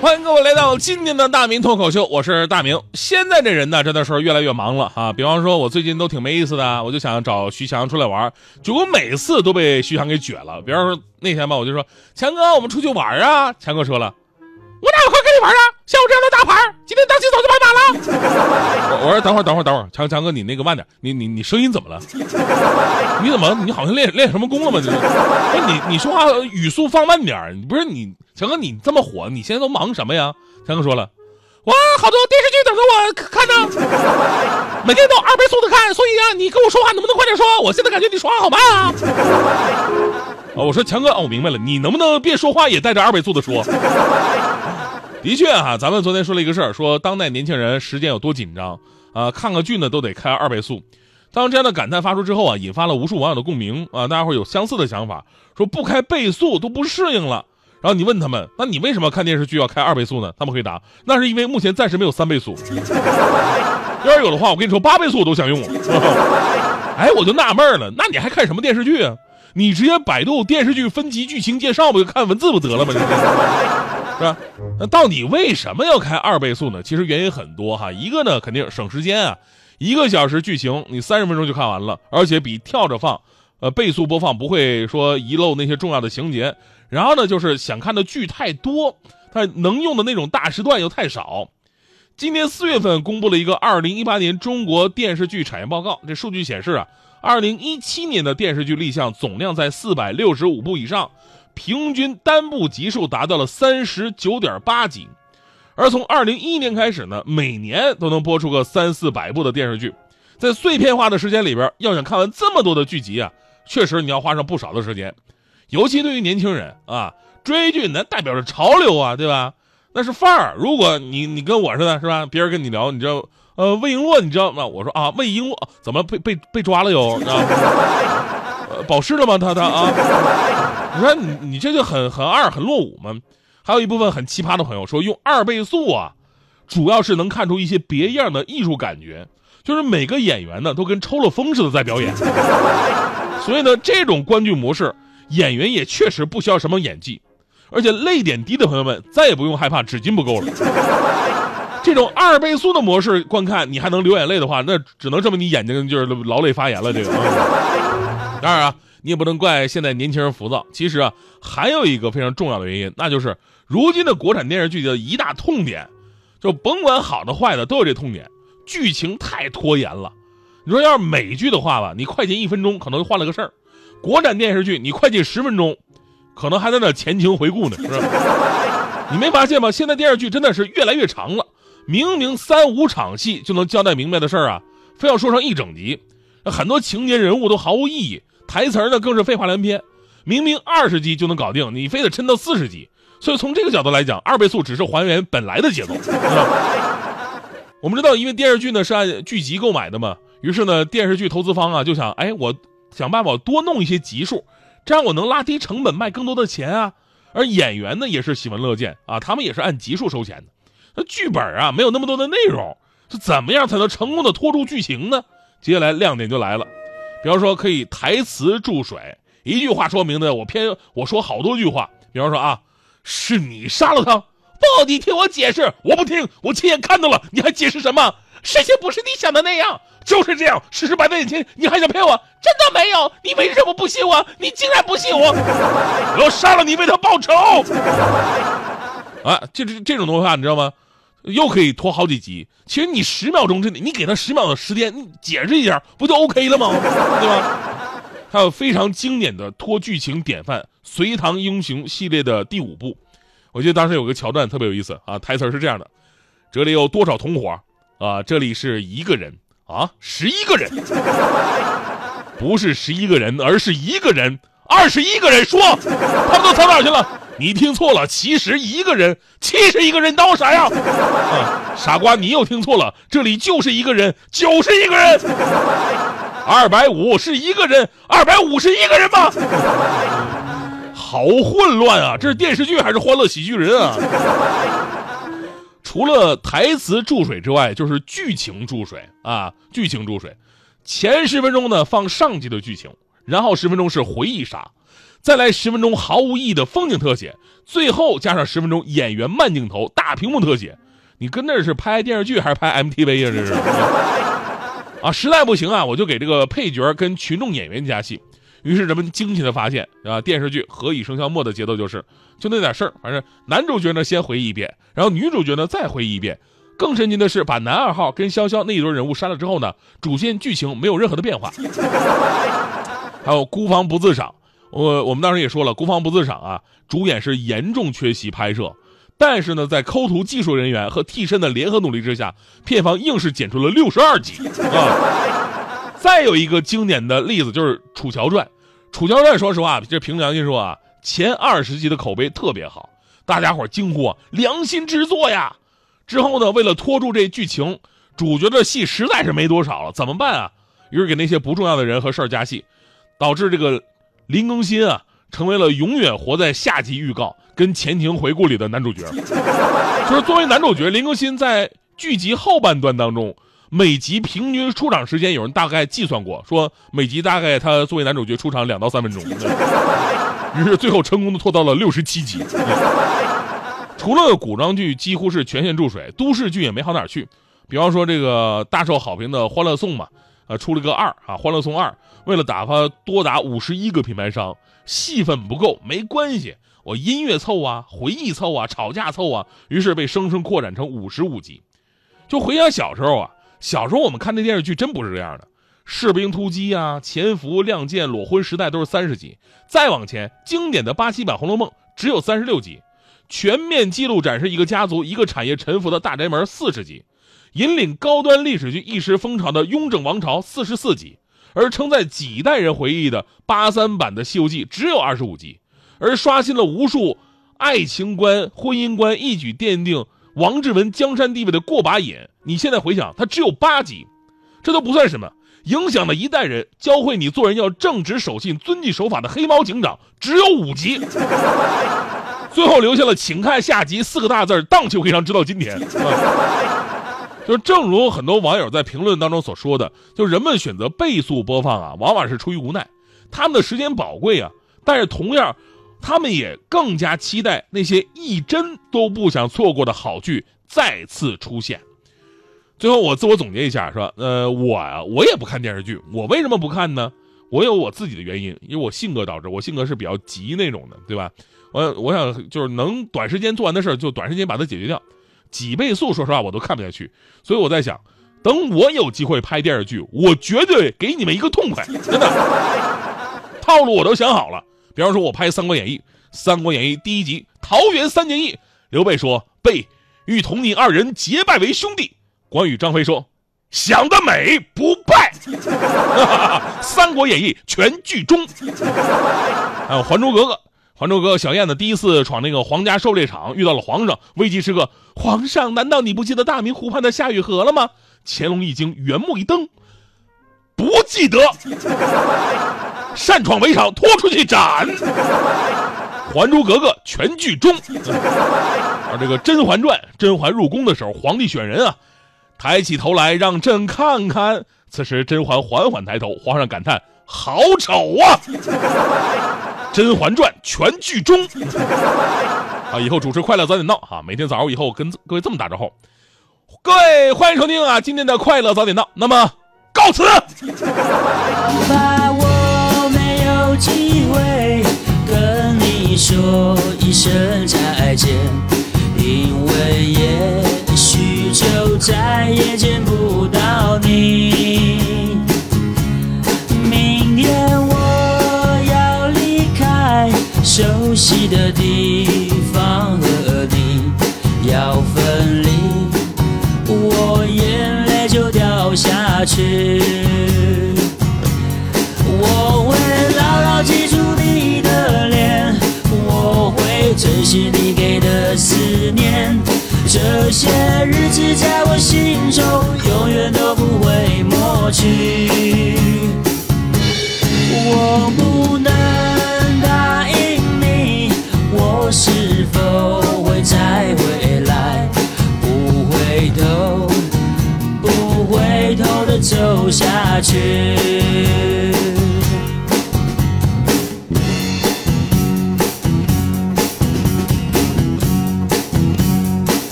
欢迎各位来到今天的大明脱口秀，我是大明。现在这人呢，真的是越来越忙了啊。比方说，我最近都挺没意思的，我就想找徐强出来玩，结果每次都被徐强给撅了。比方说那天吧，我就说强哥，我们出去玩啊。强哥说了，我哪有空跟你玩啊？像我这样的大牌，等会儿等会儿等会儿，强强哥你那个慢点，你你你声音怎么了？你怎么你好像练练什么功了吗？这是？不是你你说话语速放慢点，不是你。强哥，你这么火，你现在都忙什么呀？强哥说了，哇，好多电视剧等着我看呢，每天都二倍速的看，所以啊，你跟我说话能不能快点说？我现在感觉你说话好慢啊。啊，我说强哥，哦，我明白了，你能不能别说话也带着二倍速的说？的确哈，咱们昨天说了一个事儿，说当代年轻人时间有多紧张啊，看个剧呢都得开二倍速。当这样的感叹发出之后啊，引发了无数网友的共鸣啊，大家会有相似的想法，说不开倍速都不适应了。然后你问他们，那你为什么看电视剧要开二倍速呢？他们回答，那是因为目前暂时没有三倍速。要是有的话，我跟你说八倍速我都想用。哎，我就纳闷了，那你还看什么电视剧啊？你直接百度电视剧分级剧情介绍不就看文字不得了吗？是吧？那到底为什么要开二倍速呢？其实原因很多哈，一个呢肯定省时间啊，一个小时剧情你三十分钟就看完了，而且比跳着放，呃倍速播放不会说遗漏那些重要的情节。然后呢，就是想看的剧太多，它能用的那种大时段又太少。今年四月份公布了一个二零一八年中国电视剧产业报告，这数据显示啊，二零一七年的电视剧立项总量在四百六十五部以上，平均单部集数达到了三十九点八集。而从二零一一年开始呢，每年都能播出个三四百部的电视剧，在碎片化的时间里边，要想看完这么多的剧集啊，确实你要花上不少的时间。尤其对于年轻人啊，追剧那代表着潮流啊，对吧？那是范儿。如果你你跟我似的，是吧？别人跟你聊，你知道，呃，魏璎珞，你知道吗？我说啊，魏璎珞怎么被被被抓了又？保湿了吗？他他啊？你说你你这就很很二很落伍吗？还有一部分很奇葩的朋友说，用二倍速啊，主要是能看出一些别样的艺术感觉，就是每个演员呢都跟抽了风似的在表演。所以呢，这种观剧模式。演员也确实不需要什么演技，而且泪点低的朋友们再也不用害怕纸巾不够了。这种二倍速的模式观看，你还能流眼泪的话，那只能证明你眼睛就是劳累发炎了。这个，当然啊，你也不能怪现在年轻人浮躁。其实啊，还有一个非常重要的原因，那就是如今的国产电视剧的一大痛点，就甭管好的坏的都有这痛点，剧情太拖延了。你说要是美剧的话吧，你快进一分钟可能就换了个事儿。国产电视剧，你快进十分钟，可能还在那前情回顾呢，是吧？你没发现吗？现在电视剧真的是越来越长了，明明三五场戏就能交代明白的事儿啊，非要说上一整集，很多情节人物都毫无意义，台词呢更是废话连篇。明明二十集就能搞定，你非得抻到四十集，所以从这个角度来讲，二倍速只是还原本来的节奏。我们知道，因为电视剧呢是按剧集购买的嘛，于是呢，电视剧投资方啊就想，哎我。想办法多弄一些集数，这样我能拉低成本卖更多的钱啊。而演员呢也是喜闻乐见啊，他们也是按集数收钱的。那剧本啊没有那么多的内容，是怎么样才能成功的拖住剧情呢？接下来亮点就来了，比方说可以台词注水，一句话说明的我偏我说好多句话。比方说啊，是你杀了他，不，你听我解释，我不听，我亲眼看到了，你还解释什么？事情不是你想的那样。就是这样，事实摆在眼前，你还想骗我？真的没有？你为什么不信我？你竟然不信我！我要杀了你，为他报仇！啊，这这这种东西啊，你知道吗？又可以拖好几集。其实你十秒钟之内，你给他十秒的时间，你解释一下，不就 OK 了吗？对吧？还有非常经典的拖剧情典范《隋唐英雄》系列的第五部，我记得当时有个桥段特别有意思啊，台词是这样的：这里有多少同伙？啊，这里是一个人。啊，十一个人，不是十一个人，而是一个人，二十一个人。说，他们都藏哪去了？你听错了，其实一个人，七十一个人，当我傻呀？啊，傻瓜，你又听错了，这里就是一个人，九十一个人。二百五是一个人，二百五十一个人吗？好混乱啊！这是电视剧还是欢乐喜剧人啊？除了台词注水之外，就是剧情注水啊！剧情注水，前十分钟呢放上集的剧情，然后十分钟是回忆杀，再来十分钟毫无意义的风景特写，最后加上十分钟演员慢镜头、大屏幕特写。你跟那是拍电视剧还是拍 MTV 呀？这是。啊，实在不行啊，我就给这个配角跟群众演员加戏。于是人们惊奇的发现，啊，电视剧《何以笙箫默》的节奏就是，就那点事儿，反正男主角呢先回忆一遍，然后女主角呢再回忆一遍。更神奇的是，把男二号跟潇潇那一对人物删了之后呢，主线剧情没有任何的变化。还有孤芳不自赏，我我们当时也说了，孤芳不自赏啊，主演是严重缺席拍摄。但是呢，在抠图技术人员和替身的联合努力之下，片方硬是剪出了六十二集啊！再有一个经典的例子就是《楚乔传》，《楚乔传》说实话，这凭良心说啊，前二十集的口碑特别好，大家伙惊呼良心之作呀！之后呢，为了拖住这剧情，主角的戏实在是没多少了，怎么办啊？于是给那些不重要的人和事儿加戏，导致这个林更新啊。成为了永远活在下集预告跟前情回顾里的男主角，就是作为男主角林更新在剧集后半段当中，每集平均出场时间有人大概计算过，说每集大概他作为男主角出场两到三分钟，于是最后成功的拖到了六十七集。除了古装剧几乎是全线注水，都市剧也没好哪去，比方说这个大受好评的《欢乐颂》嘛。啊，出了个二啊，《欢乐颂二》，为了打发多达五十一个品牌商，戏份不够没关系，我音乐凑啊，回忆凑啊，吵架凑啊，于是被生生扩展成五十五集。就回想小时候啊，小时候我们看那电视剧真不是这样的，《士兵突击》啊，《潜伏》《亮剑》《裸婚时代》都是三十集，再往前，经典的八七版《红楼梦》只有三十六集，全面记录展示一个家族、一个产业沉浮的大宅门四十集。引领高端历史剧一时风潮的《雍正王朝》四十四集，而承载几代人回忆的八三版的《西游记》只有二十五集，而刷新了无数爱情观、婚姻观，一举奠定王志文江山地位的过把瘾。你现在回想，它只有八集，这都不算什么。影响了一代人，教会你做人要正直守信、遵纪守法的《黑猫警长》只有五集，最后留下了“请看下集”四个大字荡气回肠，直到今天。就正如很多网友在评论当中所说的，就人们选择倍速播放啊，往往是出于无奈，他们的时间宝贵啊。但是同样，他们也更加期待那些一帧都不想错过的好剧再次出现。最后，我自我总结一下，是吧？呃，我啊，我也不看电视剧，我为什么不看呢？我有我自己的原因，因为我性格导致，我性格是比较急那种的，对吧？我我想就是能短时间做完的事儿，就短时间把它解决掉。几倍速，说实话我都看不下去，所以我在想，等我有机会拍电视剧，我绝对给你们一个痛快，真的。套路我都想好了，比方说我拍《三国演义》，《三国演义》第一集桃园三结义，刘备说备欲同你二人结拜为兄弟，关羽张飞说想得美，不拜。《三国演义》全剧终，还有《还珠格格》。《还珠格格》小燕子第一次闯那个皇家狩猎场，遇到了皇上，危急时刻，皇上，难道你不记得大明湖畔的夏雨荷了吗？乾隆一惊，圆目一瞪，不记得，擅闯围场，拖出去斩。《还珠格格》全剧终。而这个《甄嬛传》，甄嬛入宫的时候，皇帝选人啊，抬起头来让朕看看。此时甄嬛缓缓抬头，皇上感叹：好丑啊！《甄嬛传》全剧终啊！以后主持快乐早点到啊！每天早上以后跟各位这么打招呼，各位欢迎收听啊！今天的快乐早点到，那么告辞。怕我没有机会跟你说一声再见，因为也许就再也见不到你。熟悉的地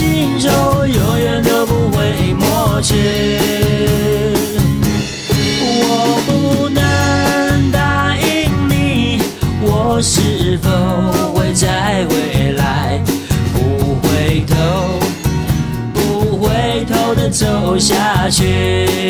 心中永远都不会抹去。我不能答应你我是否会再回来不回头不回头的走下去。